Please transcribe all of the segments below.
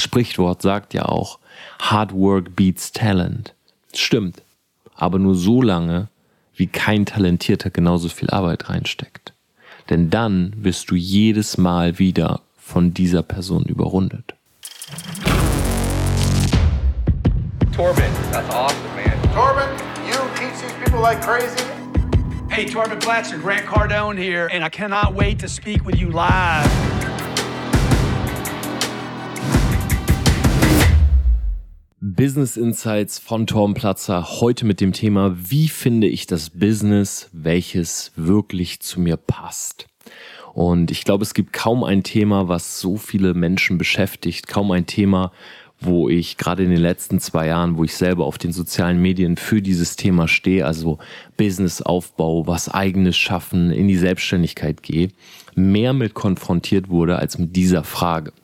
Sprichwort sagt ja auch, Hard Work beats Talent. Stimmt. Aber nur so lange, wie kein Talentierter genauso viel Arbeit reinsteckt. Denn dann wirst du jedes Mal wieder von dieser Person überrundet. Torben, that's awesome, man. Torben, you teach these people like crazy. Hey, Torben Blatcher, Grant Cardone here, and I cannot wait to speak with you live. Business Insights von Torben Platzer. Heute mit dem Thema, wie finde ich das Business, welches wirklich zu mir passt. Und ich glaube, es gibt kaum ein Thema, was so viele Menschen beschäftigt, kaum ein Thema, wo ich gerade in den letzten zwei Jahren, wo ich selber auf den sozialen Medien für dieses Thema stehe, also Businessaufbau, was eigenes schaffen, in die Selbstständigkeit gehe, mehr mit konfrontiert wurde als mit dieser Frage.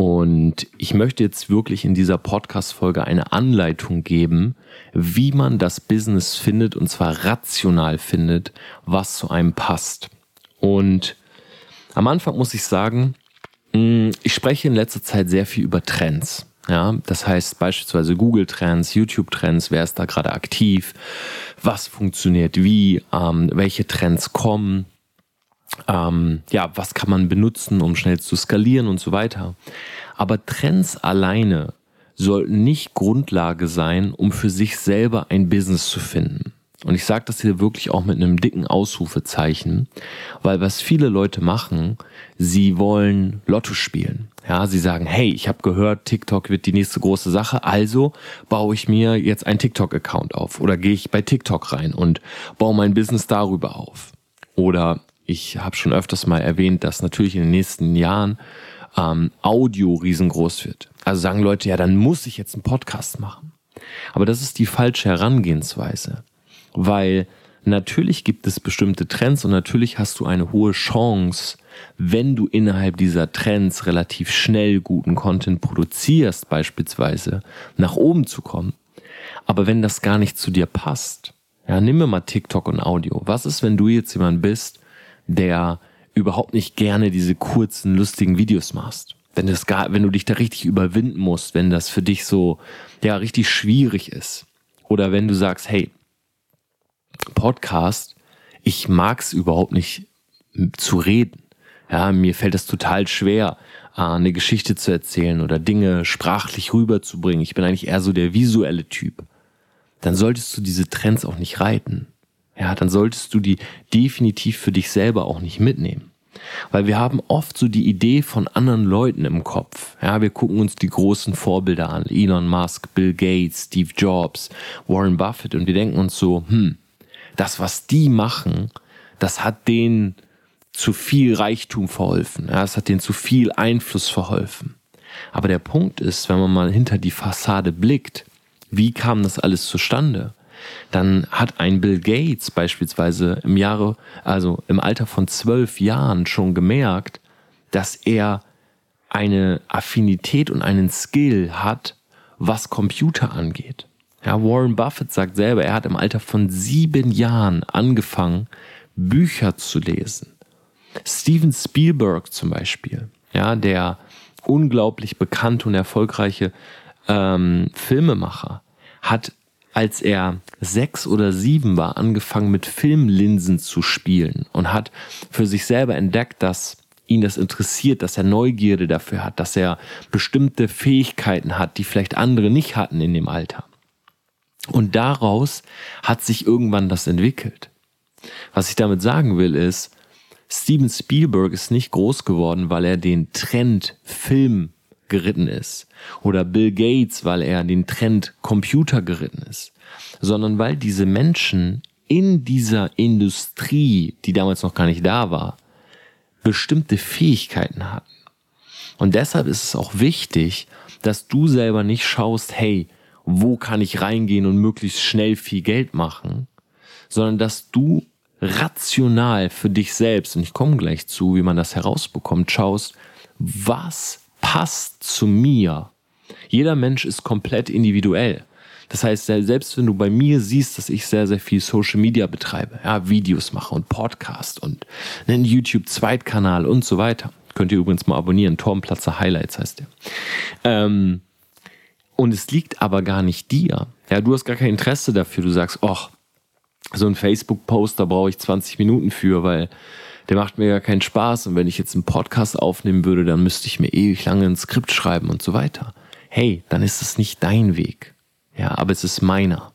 Und ich möchte jetzt wirklich in dieser Podcast-Folge eine Anleitung geben, wie man das Business findet und zwar rational findet, was zu einem passt. Und am Anfang muss ich sagen, mm, ich spreche in letzter Zeit sehr viel über Trends. Ja, das heißt beispielsweise Google Trends, YouTube Trends, wer ist da gerade aktiv, was funktioniert wie, ähm, welche Trends kommen, ähm, ja, was kann man benutzen, um schnell zu skalieren und so weiter. Aber Trends alleine sollten nicht Grundlage sein, um für sich selber ein Business zu finden. Und ich sage das hier wirklich auch mit einem dicken Ausrufezeichen, weil was viele Leute machen, sie wollen Lotto spielen. Ja, sie sagen, hey, ich habe gehört, TikTok wird die nächste große Sache, also baue ich mir jetzt einen TikTok-Account auf oder gehe ich bei TikTok rein und baue mein Business darüber auf. Oder ich habe schon öfters mal erwähnt, dass natürlich in den nächsten Jahren ähm, Audio riesengroß wird. Also sagen Leute, ja, dann muss ich jetzt einen Podcast machen. Aber das ist die falsche Herangehensweise, weil natürlich gibt es bestimmte Trends und natürlich hast du eine hohe Chance, wenn du innerhalb dieser Trends relativ schnell guten Content produzierst, beispielsweise nach oben zu kommen. Aber wenn das gar nicht zu dir passt, ja, nimm mir mal TikTok und Audio. Was ist, wenn du jetzt jemand bist, der überhaupt nicht gerne diese kurzen, lustigen Videos machst. Wenn das gar, wenn du dich da richtig überwinden musst, wenn das für dich so, ja, richtig schwierig ist. Oder wenn du sagst, hey, Podcast, ich mag's überhaupt nicht zu reden. Ja, mir fällt es total schwer, äh, eine Geschichte zu erzählen oder Dinge sprachlich rüberzubringen. Ich bin eigentlich eher so der visuelle Typ. Dann solltest du diese Trends auch nicht reiten ja, dann solltest du die definitiv für dich selber auch nicht mitnehmen. Weil wir haben oft so die Idee von anderen Leuten im Kopf. Ja, wir gucken uns die großen Vorbilder an. Elon Musk, Bill Gates, Steve Jobs, Warren Buffett und wir denken uns so, hm, das, was die machen, das hat denen zu viel Reichtum verholfen. Ja, es hat denen zu viel Einfluss verholfen. Aber der Punkt ist, wenn man mal hinter die Fassade blickt, wie kam das alles zustande? Dann hat ein Bill Gates beispielsweise im Jahre, also im Alter von zwölf Jahren schon gemerkt, dass er eine Affinität und einen Skill hat, was Computer angeht. Ja, Warren Buffett sagt selber, er hat im Alter von sieben Jahren angefangen, Bücher zu lesen. Steven Spielberg zum Beispiel, ja, der unglaublich bekannte und erfolgreiche ähm, Filmemacher, hat als er sechs oder sieben war, angefangen mit Filmlinsen zu spielen und hat für sich selber entdeckt, dass ihn das interessiert, dass er Neugierde dafür hat, dass er bestimmte Fähigkeiten hat, die vielleicht andere nicht hatten in dem Alter. Und daraus hat sich irgendwann das entwickelt. Was ich damit sagen will ist, Steven Spielberg ist nicht groß geworden, weil er den Trend Film geritten ist. Oder Bill Gates, weil er den Trend Computer geritten ist. Sondern weil diese Menschen in dieser Industrie, die damals noch gar nicht da war, bestimmte Fähigkeiten hatten. Und deshalb ist es auch wichtig, dass du selber nicht schaust, hey, wo kann ich reingehen und möglichst schnell viel Geld machen, sondern dass du rational für dich selbst, und ich komme gleich zu, wie man das herausbekommt, schaust, was passt zu mir. Jeder Mensch ist komplett individuell. Das heißt, selbst wenn du bei mir siehst, dass ich sehr, sehr viel Social Media betreibe, ja, Videos mache und Podcast und einen YouTube-Zweitkanal und so weiter. Könnt ihr übrigens mal abonnieren. Tormplatzer Highlights heißt der. Ähm, und es liegt aber gar nicht dir. Ja, du hast gar kein Interesse dafür. Du sagst, ach, so ein Facebook-Post, da brauche ich 20 Minuten für, weil der macht mir gar keinen Spaß. Und wenn ich jetzt einen Podcast aufnehmen würde, dann müsste ich mir ewig lange ein Skript schreiben und so weiter. Hey, dann ist es nicht dein Weg. Ja, aber es ist meiner.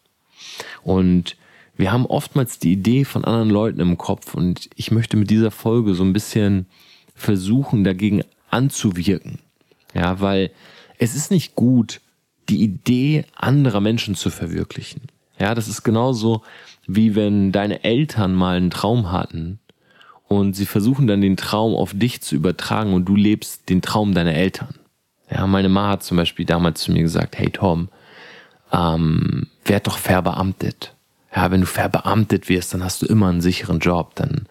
Und wir haben oftmals die Idee von anderen Leuten im Kopf und ich möchte mit dieser Folge so ein bisschen versuchen, dagegen anzuwirken. Ja, weil es ist nicht gut, die Idee anderer Menschen zu verwirklichen. Ja, das ist genauso wie wenn deine Eltern mal einen Traum hatten und sie versuchen dann den Traum auf dich zu übertragen und du lebst den Traum deiner Eltern. Ja, meine Ma hat zum Beispiel damals zu mir gesagt, hey Tom, ähm, werd doch verbeamtet. Ja, wenn du verbeamtet wirst, dann hast du immer einen sicheren Job, dann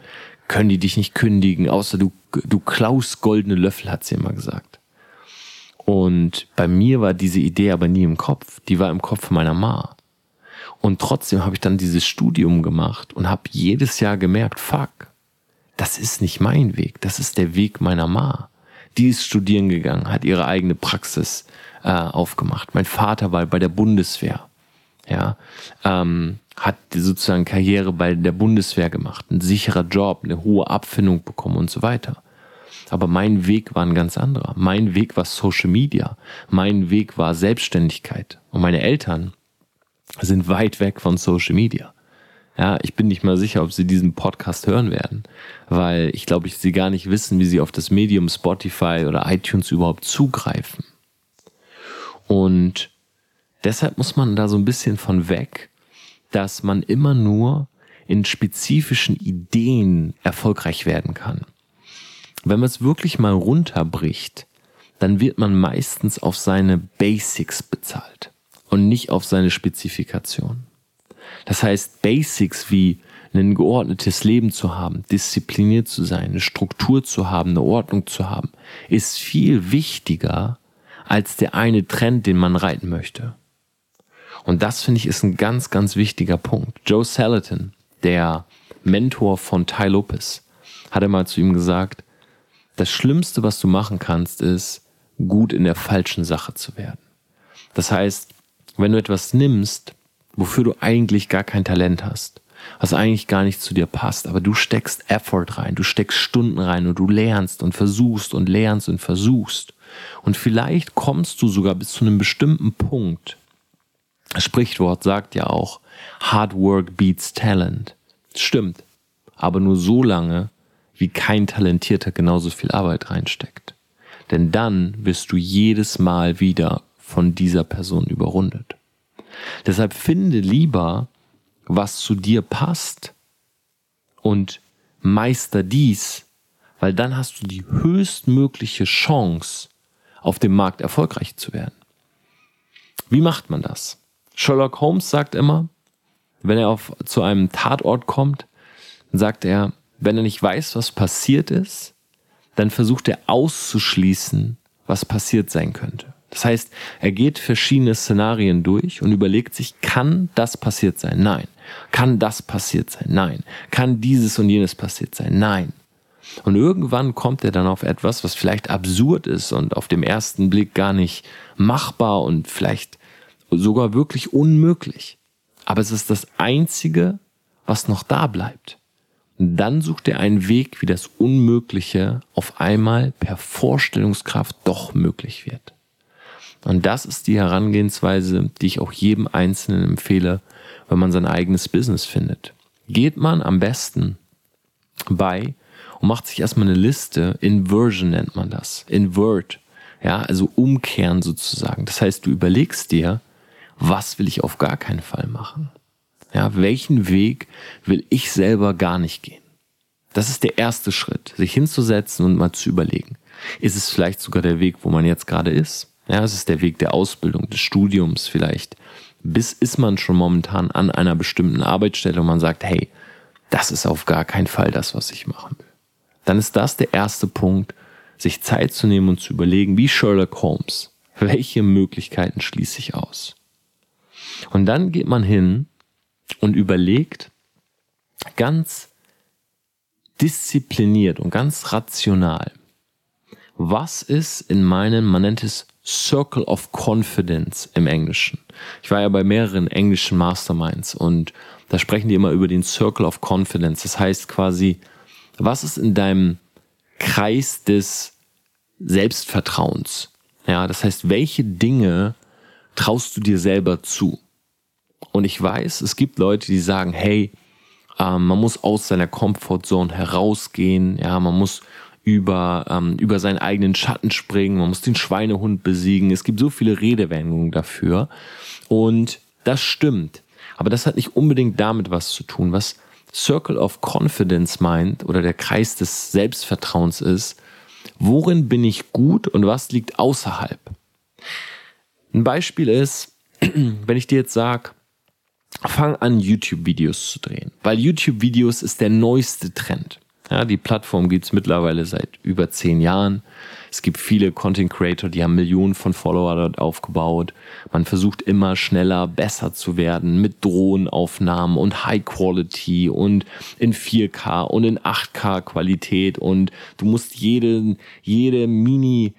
können die dich nicht kündigen, außer du, du klaust goldene Löffel, hat sie immer gesagt. Und bei mir war diese Idee aber nie im Kopf, die war im Kopf meiner Ma. Und trotzdem habe ich dann dieses Studium gemacht und habe jedes Jahr gemerkt, fuck, das ist nicht mein Weg, das ist der Weg meiner Ma. Die ist studieren gegangen, hat ihre eigene Praxis äh, aufgemacht. Mein Vater war bei der Bundeswehr, ja, ähm, hat sozusagen Karriere bei der Bundeswehr gemacht, ein sicherer Job, eine hohe Abfindung bekommen und so weiter. Aber mein Weg war ein ganz anderer. Mein Weg war Social Media. Mein Weg war Selbstständigkeit. Und meine Eltern sind weit weg von Social Media. Ja, ich bin nicht mal sicher, ob sie diesen Podcast hören werden, weil ich glaube, ich sie gar nicht wissen, wie sie auf das Medium Spotify oder iTunes überhaupt zugreifen. Und deshalb muss man da so ein bisschen von weg, dass man immer nur in spezifischen Ideen erfolgreich werden kann. Wenn man es wirklich mal runterbricht, dann wird man meistens auf seine Basics bezahlt und nicht auf seine Spezifikation. Das heißt, Basics wie ein geordnetes Leben zu haben, diszipliniert zu sein, eine Struktur zu haben, eine Ordnung zu haben, ist viel wichtiger als der eine Trend, den man reiten möchte. Und das finde ich ist ein ganz, ganz wichtiger Punkt. Joe Salatin, der Mentor von Ty Lopez, hat einmal zu ihm gesagt, das Schlimmste, was du machen kannst, ist, gut in der falschen Sache zu werden. Das heißt, wenn du etwas nimmst, wofür du eigentlich gar kein Talent hast, was eigentlich gar nicht zu dir passt, aber du steckst Effort rein, du steckst Stunden rein und du lernst und versuchst und lernst und versuchst. Und vielleicht kommst du sogar bis zu einem bestimmten Punkt. Das Sprichwort sagt ja auch, Hard Work beats Talent. Stimmt. Aber nur so lange, wie kein Talentierter genauso viel Arbeit reinsteckt. Denn dann wirst du jedes Mal wieder von dieser Person überrundet. Deshalb finde lieber, was zu dir passt und meister dies, weil dann hast du die höchstmögliche Chance, auf dem Markt erfolgreich zu werden. Wie macht man das? Sherlock Holmes sagt immer, wenn er auf, zu einem Tatort kommt, sagt er, wenn er nicht weiß, was passiert ist, dann versucht er auszuschließen, was passiert sein könnte. Das heißt, er geht verschiedene Szenarien durch und überlegt sich, kann das passiert sein? Nein. Kann das passiert sein? Nein. Kann dieses und jenes passiert sein? Nein. Und irgendwann kommt er dann auf etwas, was vielleicht absurd ist und auf dem ersten Blick gar nicht machbar und vielleicht sogar wirklich unmöglich. Aber es ist das Einzige, was noch da bleibt. Und dann sucht er einen Weg, wie das Unmögliche auf einmal per Vorstellungskraft doch möglich wird. Und das ist die Herangehensweise, die ich auch jedem Einzelnen empfehle, wenn man sein eigenes Business findet. Geht man am besten bei und macht sich erstmal eine Liste, Inversion nennt man das, Invert, ja, also umkehren sozusagen. Das heißt, du überlegst dir, was will ich auf gar keinen Fall machen? Ja, welchen Weg will ich selber gar nicht gehen? Das ist der erste Schritt, sich hinzusetzen und mal zu überlegen. Ist es vielleicht sogar der Weg, wo man jetzt gerade ist? Ja, es ist der Weg der Ausbildung, des Studiums vielleicht. Bis ist man schon momentan an einer bestimmten Arbeitsstelle und man sagt, hey, das ist auf gar keinen Fall das, was ich machen will. Dann ist das der erste Punkt, sich Zeit zu nehmen und zu überlegen, wie Sherlock Holmes, welche Möglichkeiten schließe ich aus? Und dann geht man hin und überlegt ganz diszipliniert und ganz rational, was ist in meinem, man nennt es Circle of Confidence im Englischen. Ich war ja bei mehreren englischen Masterminds und da sprechen die immer über den Circle of Confidence. Das heißt quasi, was ist in deinem Kreis des Selbstvertrauens? Ja, das heißt, welche Dinge traust du dir selber zu? Und ich weiß, es gibt Leute, die sagen, hey, ähm, man muss aus seiner Comfortzone herausgehen, ja, man muss über, ähm, über seinen eigenen Schatten springen, man muss den Schweinehund besiegen. Es gibt so viele Redewendungen dafür. Und das stimmt. Aber das hat nicht unbedingt damit was zu tun. Was Circle of Confidence meint oder der Kreis des Selbstvertrauens ist, worin bin ich gut und was liegt außerhalb? Ein Beispiel ist, wenn ich dir jetzt sage, fang an, YouTube-Videos zu drehen, weil YouTube-Videos ist der neueste Trend. Ja, die Plattform gibt es mittlerweile seit über zehn Jahren. Es gibt viele Content Creator, die haben Millionen von Follower dort aufgebaut. Man versucht immer schneller, besser zu werden mit Drohnenaufnahmen und High Quality und in 4K und in 8K Qualität und du musst jede, jede Mini,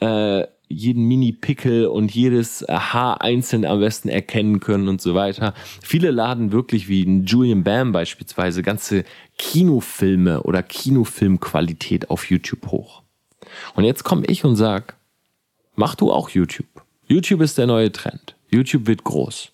äh, jeden Mini-Pickel und jedes Haar einzeln am besten erkennen können und so weiter. Viele laden wirklich wie ein Julian Bam beispielsweise ganze Kinofilme oder Kinofilmqualität auf YouTube hoch. Und jetzt komme ich und sag, mach du auch YouTube. YouTube ist der neue Trend. YouTube wird groß.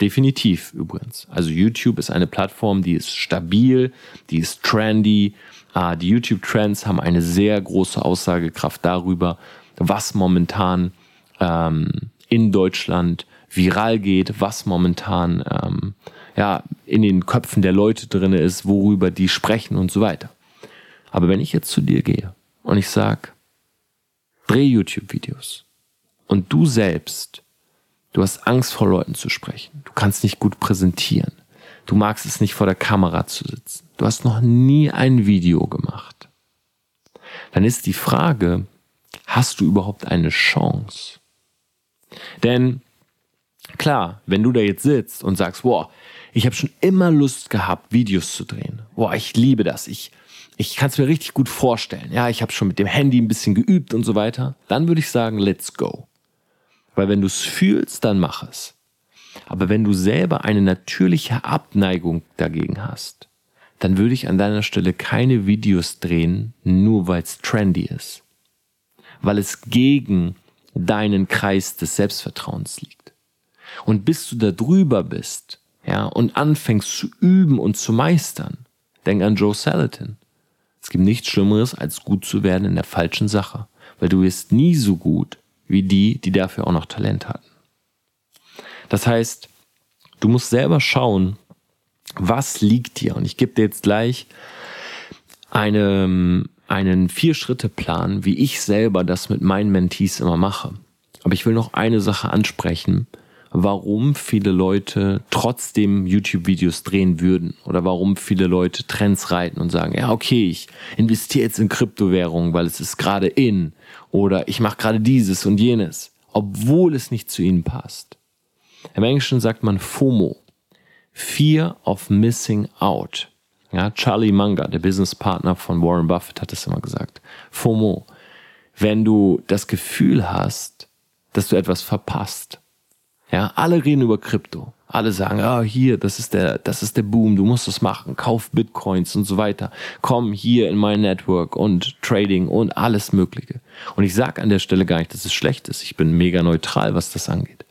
Definitiv übrigens. Also YouTube ist eine Plattform, die ist stabil, die ist trendy. Ah, die YouTube-Trends haben eine sehr große Aussagekraft darüber, was momentan ähm, in Deutschland viral geht, was momentan ähm, ja, in den Köpfen der Leute drin ist, worüber die sprechen und so weiter. Aber wenn ich jetzt zu dir gehe und ich sag, dreh YouTube-Videos und du selbst, du hast Angst vor Leuten zu sprechen, du kannst nicht gut präsentieren, du magst es nicht vor der Kamera zu sitzen, du hast noch nie ein Video gemacht, dann ist die Frage, hast du überhaupt eine Chance? Denn klar, wenn du da jetzt sitzt und sagst, boah, ich habe schon immer Lust gehabt, Videos zu drehen. Boah, ich liebe das. Ich, ich kann es mir richtig gut vorstellen. Ja, ich habe schon mit dem Handy ein bisschen geübt und so weiter. Dann würde ich sagen, let's go. Weil wenn du es fühlst, dann mach es. Aber wenn du selber eine natürliche Abneigung dagegen hast, dann würde ich an deiner Stelle keine Videos drehen, nur weil es trendy ist weil es gegen deinen Kreis des Selbstvertrauens liegt. Und bis du da drüber bist, ja, und anfängst zu üben und zu meistern, denk an Joe Salatin. Es gibt nichts Schlimmeres, als gut zu werden in der falschen Sache, weil du wirst nie so gut wie die, die dafür auch noch Talent hatten. Das heißt, du musst selber schauen, was liegt dir. Und ich gebe dir jetzt gleich eine, einen Vier-Schritte-Plan, wie ich selber das mit meinen Mentees immer mache. Aber ich will noch eine Sache ansprechen, warum viele Leute trotzdem YouTube-Videos drehen würden oder warum viele Leute Trends reiten und sagen, ja, okay, ich investiere jetzt in Kryptowährungen, weil es ist gerade in oder ich mache gerade dieses und jenes, obwohl es nicht zu ihnen passt. Im Englischen sagt man FOMO, Fear of Missing Out. Ja, Charlie Munger, der Businesspartner von Warren Buffett, hat es immer gesagt. FOMO. Wenn du das Gefühl hast, dass du etwas verpasst. Ja, alle reden über Krypto. Alle sagen, ah, oh, hier, das ist der, das ist der Boom, du musst das machen, kauf Bitcoins und so weiter. Komm hier in mein Network und Trading und alles Mögliche. Und ich sage an der Stelle gar nicht, dass es schlecht ist. Ich bin mega neutral, was das angeht.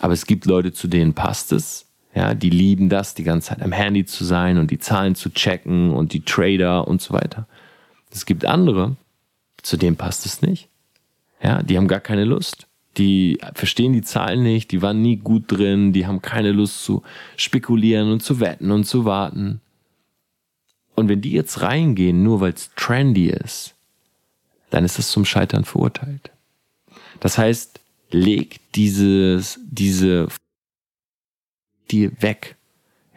Aber es gibt Leute, zu denen passt es ja, die lieben das, die ganze Zeit am Handy zu sein und die Zahlen zu checken und die Trader und so weiter. Es gibt andere, zu denen passt es nicht. Ja, die haben gar keine Lust. Die verstehen die Zahlen nicht, die waren nie gut drin, die haben keine Lust zu spekulieren und zu wetten und zu warten. Und wenn die jetzt reingehen, nur weil es trendy ist, dann ist es zum Scheitern verurteilt. Das heißt, leg dieses, diese dir weg.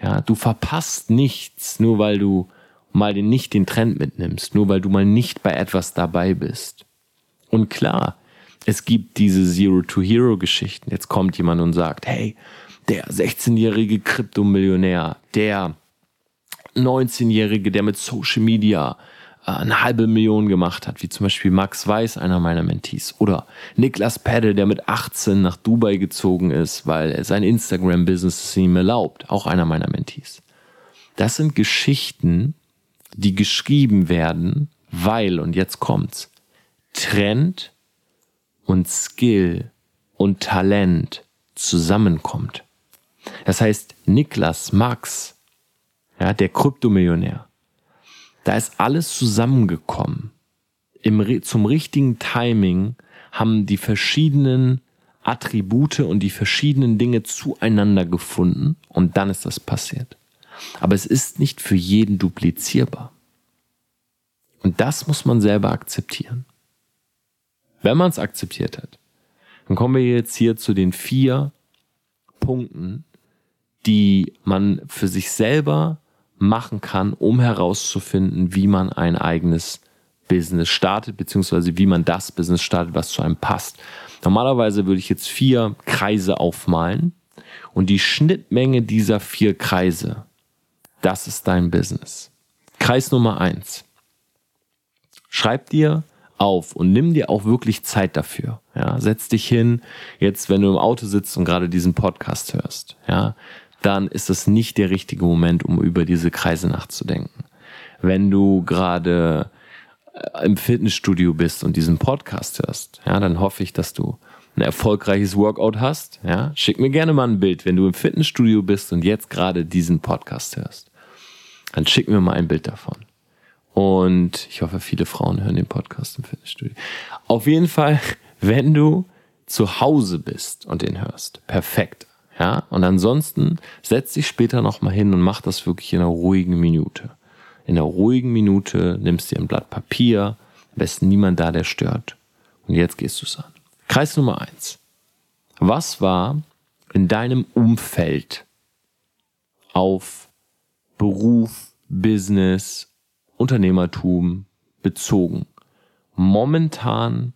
Ja, du verpasst nichts, nur weil du mal den, nicht den Trend mitnimmst, nur weil du mal nicht bei etwas dabei bist. Und klar, es gibt diese Zero-to-Hero-Geschichten. Jetzt kommt jemand und sagt, hey, der 16-jährige Kryptomillionär, der 19-jährige, der mit Social Media eine halbe Million gemacht hat, wie zum Beispiel Max Weiß, einer meiner Mentees, oder Niklas Pedde, der mit 18 nach Dubai gezogen ist, weil sein Instagram-Business es ihm erlaubt, auch einer meiner Mentees. Das sind Geschichten, die geschrieben werden, weil, und jetzt kommt's, Trend und Skill und Talent zusammenkommt. Das heißt, Niklas Max, ja, der Kryptomillionär, da ist alles zusammengekommen. Im, zum richtigen Timing haben die verschiedenen Attribute und die verschiedenen Dinge zueinander gefunden und dann ist das passiert. Aber es ist nicht für jeden duplizierbar. Und das muss man selber akzeptieren. Wenn man es akzeptiert hat, dann kommen wir jetzt hier zu den vier Punkten, die man für sich selber machen kann, um herauszufinden, wie man ein eigenes Business startet, beziehungsweise wie man das Business startet, was zu einem passt. Normalerweise würde ich jetzt vier Kreise aufmalen und die Schnittmenge dieser vier Kreise, das ist dein Business. Kreis Nummer eins. Schreib dir auf und nimm dir auch wirklich Zeit dafür. Ja, setz dich hin, jetzt wenn du im Auto sitzt und gerade diesen Podcast hörst, ja, dann ist es nicht der richtige Moment, um über diese Kreise nachzudenken. Wenn du gerade äh, im Fitnessstudio bist und diesen Podcast hörst, ja, dann hoffe ich, dass du ein erfolgreiches Workout hast. Ja, schick mir gerne mal ein Bild, wenn du im Fitnessstudio bist und jetzt gerade diesen Podcast hörst. Dann schick mir mal ein Bild davon. Und ich hoffe, viele Frauen hören den Podcast im Fitnessstudio. Auf jeden Fall, wenn du zu Hause bist und den hörst, perfekt. Ja, und ansonsten setz dich später nochmal hin und mach das wirklich in einer ruhigen Minute. In einer ruhigen Minute nimmst dir ein Blatt Papier, am besten niemand da, der stört. Und jetzt gehst du es an. Kreis Nummer eins. Was war in deinem Umfeld auf Beruf, Business, Unternehmertum bezogen momentan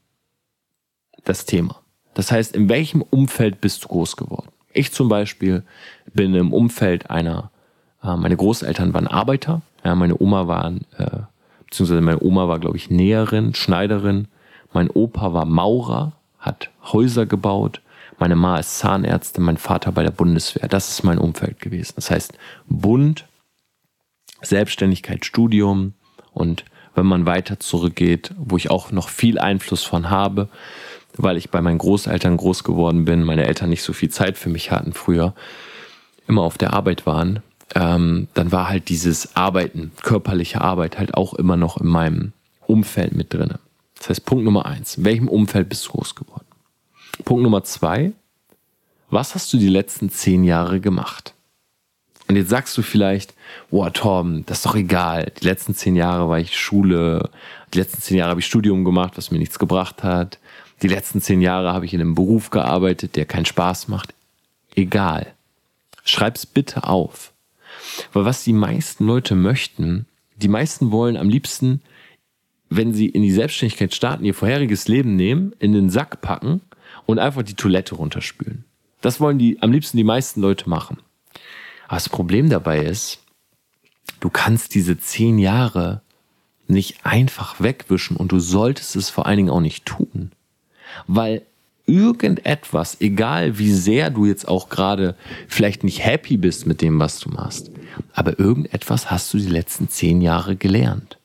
das Thema? Das heißt, in welchem Umfeld bist du groß geworden? Ich zum Beispiel bin im Umfeld einer, äh, meine Großeltern waren Arbeiter, ja, meine Oma war, äh, beziehungsweise meine Oma war, glaube ich, Näherin, Schneiderin, mein Opa war Maurer, hat Häuser gebaut, meine Ma ist Zahnärztin, mein Vater bei der Bundeswehr. Das ist mein Umfeld gewesen. Das heißt, Bund, Selbstständigkeit, Studium und wenn man weiter zurückgeht, wo ich auch noch viel Einfluss von habe, weil ich bei meinen Großeltern groß geworden bin, meine Eltern nicht so viel Zeit für mich hatten früher, immer auf der Arbeit waren, ähm, dann war halt dieses Arbeiten, körperliche Arbeit halt auch immer noch in meinem Umfeld mit drinne. Das heißt, Punkt Nummer eins, in welchem Umfeld bist du groß geworden? Punkt Nummer zwei, was hast du die letzten zehn Jahre gemacht? Und jetzt sagst du vielleicht, boah, Torben, das ist doch egal. Die letzten zehn Jahre war ich Schule, die letzten zehn Jahre habe ich Studium gemacht, was mir nichts gebracht hat. Die letzten zehn Jahre habe ich in einem Beruf gearbeitet, der keinen Spaß macht. Egal. Schreib's bitte auf. Weil was die meisten Leute möchten, die meisten wollen am liebsten, wenn sie in die Selbstständigkeit starten, ihr vorheriges Leben nehmen, in den Sack packen und einfach die Toilette runterspülen. Das wollen die am liebsten die meisten Leute machen. Aber das Problem dabei ist, du kannst diese zehn Jahre nicht einfach wegwischen und du solltest es vor allen Dingen auch nicht tun weil irgendetwas, egal wie sehr du jetzt auch gerade vielleicht nicht happy bist mit dem, was du machst, aber irgendetwas hast du die letzten zehn Jahre gelernt.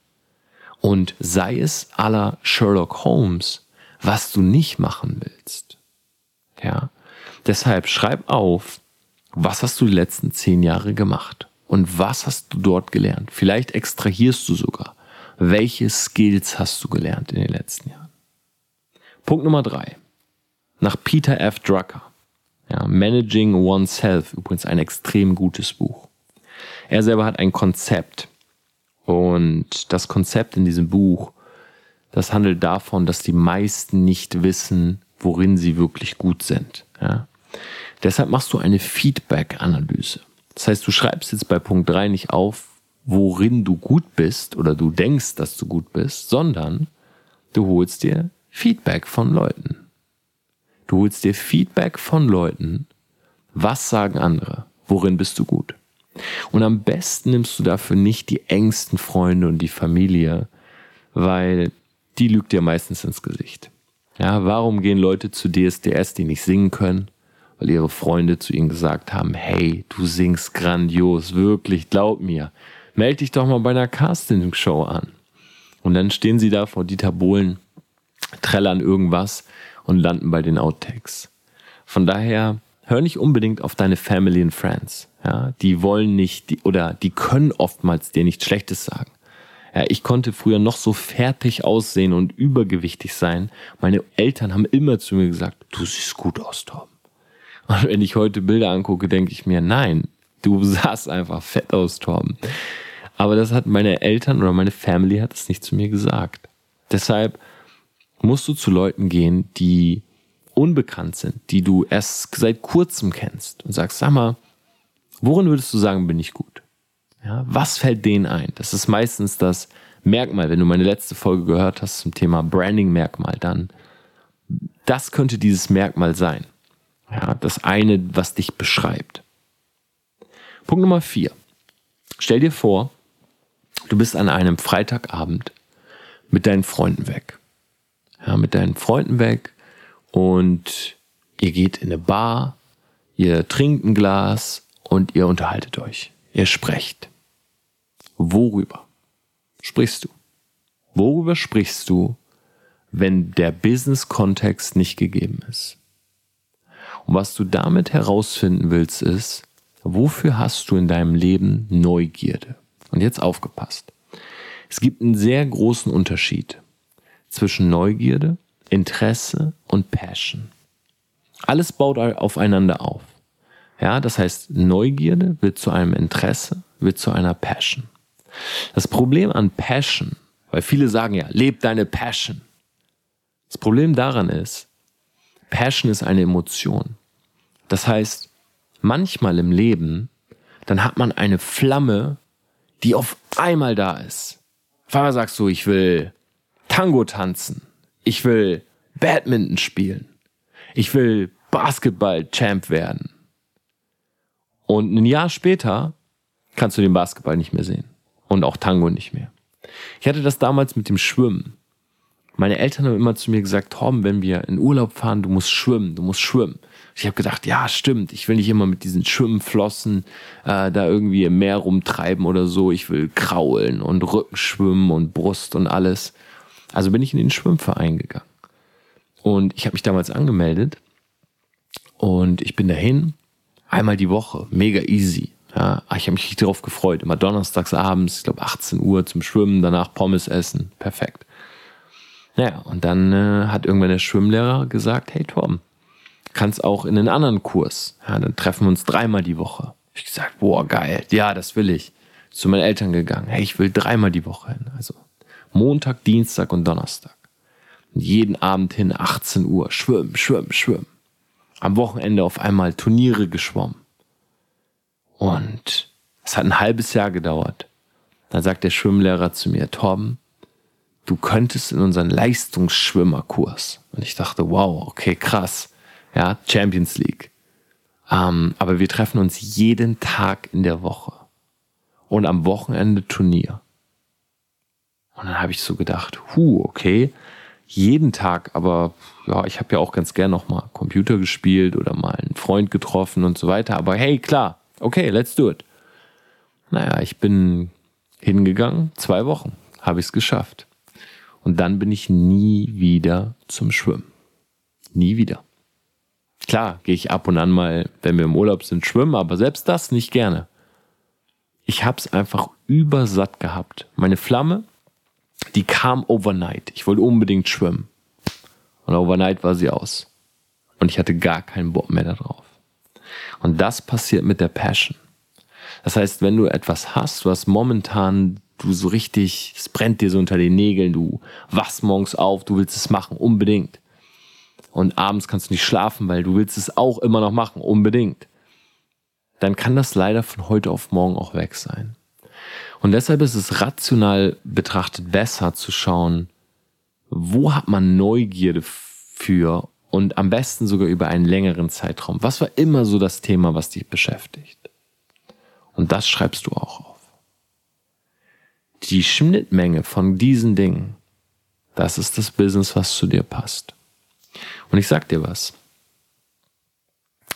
Und sei es aller Sherlock Holmes, was du nicht machen willst. Ja. Deshalb schreib auf, was hast du die letzten zehn Jahre gemacht? Und was hast du dort gelernt? Vielleicht extrahierst du sogar. Welche Skills hast du gelernt in den letzten Jahren? Punkt Nummer drei. Nach Peter F. Drucker. Ja, Managing Oneself, übrigens ein extrem gutes Buch. Er selber hat ein Konzept. Und das Konzept in diesem Buch, das handelt davon, dass die meisten nicht wissen, worin sie wirklich gut sind. Ja. Deshalb machst du eine Feedback-Analyse. Das heißt, du schreibst jetzt bei Punkt 3 nicht auf, worin du gut bist oder du denkst, dass du gut bist, sondern du holst dir Feedback von Leuten. Du holst dir Feedback von Leuten. Was sagen andere? Worin bist du gut? Und am besten nimmst du dafür nicht die engsten Freunde und die Familie, weil die lügt dir meistens ins Gesicht. Ja, warum gehen Leute zu DSDS, die nicht singen können? Weil ihre Freunde zu ihnen gesagt haben, hey, du singst grandios, wirklich, glaub mir. Meld dich doch mal bei einer Castingshow an. Und dann stehen sie da vor Dieter Bohlen, trällern irgendwas und landen bei den Outtakes. Von daher hör nicht unbedingt auf deine Family and Friends. Ja, die wollen nicht, die, oder die können oftmals dir nichts Schlechtes sagen. Ja, ich konnte früher noch so fertig aussehen und übergewichtig sein. Meine Eltern haben immer zu mir gesagt, du siehst gut aus, Tom. Und wenn ich heute Bilder angucke, denke ich mir, nein, du sahst einfach fett aus, Tom. Aber das hat meine Eltern oder meine Family hat es nicht zu mir gesagt. Deshalb musst du zu Leuten gehen, die unbekannt sind, die du erst seit kurzem kennst und sagst, sag mal, worin würdest du sagen, bin ich gut? Ja, was fällt denen ein? Das ist meistens das Merkmal. Wenn du meine letzte Folge gehört hast zum Thema Branding-Merkmal, dann das könnte dieses Merkmal sein. Ja, das eine, was dich beschreibt. Punkt Nummer vier. Stell dir vor, du bist an einem Freitagabend mit deinen Freunden weg. Ja, mit deinen Freunden weg und ihr geht in eine Bar, ihr trinkt ein Glas und ihr unterhaltet euch. Ihr sprecht. Worüber sprichst du? Worüber sprichst du, wenn der Business-Kontext nicht gegeben ist? Und was du damit herausfinden willst, ist, wofür hast du in deinem Leben Neugierde? Und jetzt aufgepasst. Es gibt einen sehr großen Unterschied zwischen Neugierde Interesse und Passion. Alles baut aufeinander auf. Ja, das heißt, Neugierde wird zu einem Interesse, wird zu einer Passion. Das Problem an Passion, weil viele sagen ja, leb deine Passion. Das Problem daran ist, Passion ist eine Emotion. Das heißt, manchmal im Leben, dann hat man eine Flamme, die auf einmal da ist. Auf einmal sagst du, ich will Tango tanzen. Ich will Badminton spielen. Ich will Basketball-Champ werden. Und ein Jahr später kannst du den Basketball nicht mehr sehen. Und auch Tango nicht mehr. Ich hatte das damals mit dem Schwimmen. Meine Eltern haben immer zu mir gesagt, Tom, wenn wir in Urlaub fahren, du musst schwimmen, du musst schwimmen. Ich habe gedacht, ja, stimmt, ich will nicht immer mit diesen Schwimmflossen äh, da irgendwie im Meer rumtreiben oder so. Ich will kraulen und Rückenschwimmen und Brust und alles. Also bin ich in den Schwimmverein gegangen. Und ich habe mich damals angemeldet und ich bin dahin, einmal die Woche, mega easy. Ja, ich habe mich richtig darauf gefreut. Immer donnerstags abends, ich glaube 18 Uhr zum Schwimmen, danach Pommes essen. Perfekt. Naja, und dann äh, hat irgendwann der Schwimmlehrer gesagt, hey Tom, kannst auch in einen anderen Kurs. Ja, dann treffen wir uns dreimal die Woche. Ich gesagt, boah, geil, ja, das will ich. Zu meinen Eltern gegangen, hey, ich will dreimal die Woche hin. Also Montag, Dienstag und Donnerstag. Und jeden Abend hin 18 Uhr schwimmen, schwimmen, schwimmen. Am Wochenende auf einmal Turniere geschwommen. Und es hat ein halbes Jahr gedauert. Dann sagt der Schwimmlehrer zu mir, Torben, du könntest in unseren Leistungsschwimmerkurs. Und ich dachte, wow, okay, krass. Ja, Champions League. Ähm, aber wir treffen uns jeden Tag in der Woche. Und am Wochenende Turnier. Und dann habe ich so gedacht, hu, okay, jeden Tag, aber ja, ich habe ja auch ganz gern noch mal Computer gespielt oder mal einen Freund getroffen und so weiter. Aber hey, klar, okay, let's do it. Naja, ich bin hingegangen, zwei Wochen habe ich es geschafft. Und dann bin ich nie wieder zum Schwimmen. Nie wieder. Klar, gehe ich ab und an mal, wenn wir im Urlaub sind, schwimmen, aber selbst das nicht gerne. Ich habe es einfach übersatt gehabt. Meine Flamme die kam overnight. Ich wollte unbedingt schwimmen. Und overnight war sie aus. Und ich hatte gar keinen Bock mehr darauf. Und das passiert mit der Passion. Das heißt, wenn du etwas hast, was momentan du so richtig, es brennt dir so unter den Nägeln, du wachst morgens auf, du willst es machen, unbedingt. Und abends kannst du nicht schlafen, weil du willst es auch immer noch machen, unbedingt. Dann kann das leider von heute auf morgen auch weg sein. Und deshalb ist es rational betrachtet besser zu schauen, wo hat man Neugierde für und am besten sogar über einen längeren Zeitraum. Was war immer so das Thema, was dich beschäftigt? Und das schreibst du auch auf. die Schnittmenge von diesen Dingen, das ist das Business, was zu dir passt. Und ich sag dir was.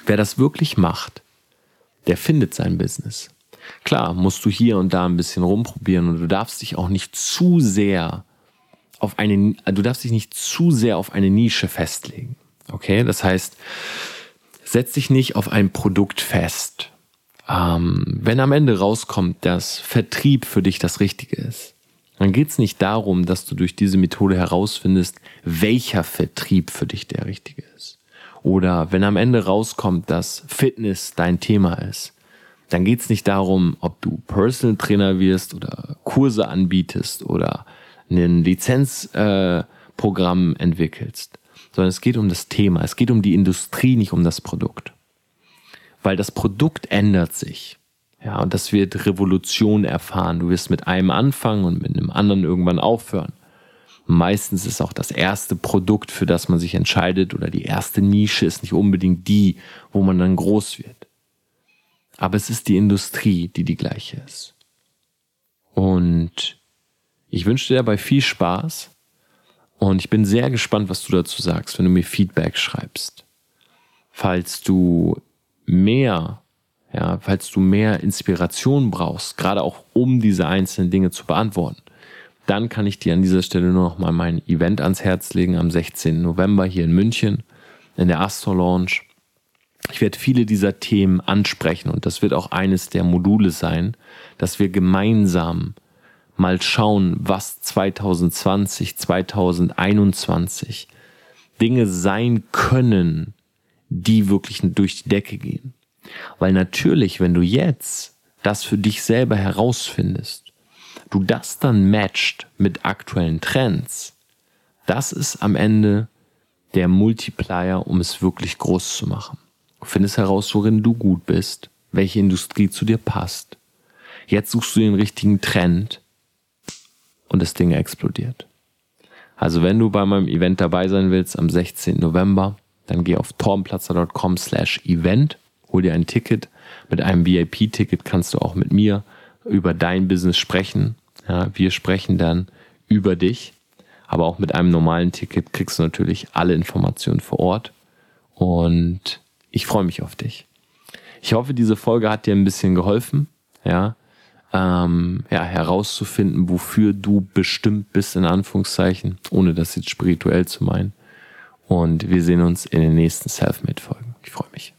Wer das wirklich macht, der findet sein Business. Klar, musst du hier und da ein bisschen rumprobieren und du darfst dich auch nicht zu sehr auf eine, du darfst dich nicht zu sehr auf eine Nische festlegen. Okay, das heißt, setz dich nicht auf ein Produkt fest. Ähm, wenn am Ende rauskommt, dass Vertrieb für dich das Richtige ist, dann geht es nicht darum, dass du durch diese Methode herausfindest, welcher Vertrieb für dich der richtige ist. Oder wenn am Ende rauskommt, dass Fitness dein Thema ist, dann geht es nicht darum, ob du Personal Trainer wirst oder Kurse anbietest oder ein Lizenzprogramm äh, entwickelst, sondern es geht um das Thema, es geht um die Industrie, nicht um das Produkt. Weil das Produkt ändert sich. Ja, und das wird Revolution erfahren. Du wirst mit einem anfangen und mit einem anderen irgendwann aufhören. Meistens ist auch das erste Produkt, für das man sich entscheidet, oder die erste Nische ist nicht unbedingt die, wo man dann groß wird. Aber es ist die Industrie, die die gleiche ist. Und ich wünsche dir dabei viel Spaß und ich bin sehr gespannt, was du dazu sagst, wenn du mir Feedback schreibst. Falls du mehr, ja, falls du mehr Inspiration brauchst, gerade auch um diese einzelnen Dinge zu beantworten, dann kann ich dir an dieser Stelle nur noch mal mein Event ans Herz legen am 16. November hier in München in der Astor Lounge. Ich werde viele dieser Themen ansprechen und das wird auch eines der Module sein, dass wir gemeinsam mal schauen, was 2020, 2021 Dinge sein können, die wirklich durch die Decke gehen. Weil natürlich, wenn du jetzt das für dich selber herausfindest, du das dann matcht mit aktuellen Trends, das ist am Ende der Multiplier, um es wirklich groß zu machen. Findest heraus, worin du gut bist, welche Industrie zu dir passt. Jetzt suchst du den richtigen Trend und das Ding explodiert. Also wenn du bei meinem Event dabei sein willst am 16. November, dann geh auf tormplatzer.com slash event, hol dir ein Ticket. Mit einem VIP-Ticket kannst du auch mit mir über dein Business sprechen. Ja, wir sprechen dann über dich. Aber auch mit einem normalen Ticket kriegst du natürlich alle Informationen vor Ort. Und ich freue mich auf dich. Ich hoffe, diese Folge hat dir ein bisschen geholfen. Ja, ähm, ja, herauszufinden, wofür du bestimmt bist, in Anführungszeichen, ohne das jetzt spirituell zu meinen. Und wir sehen uns in den nächsten Selfmade-Folgen. Ich freue mich.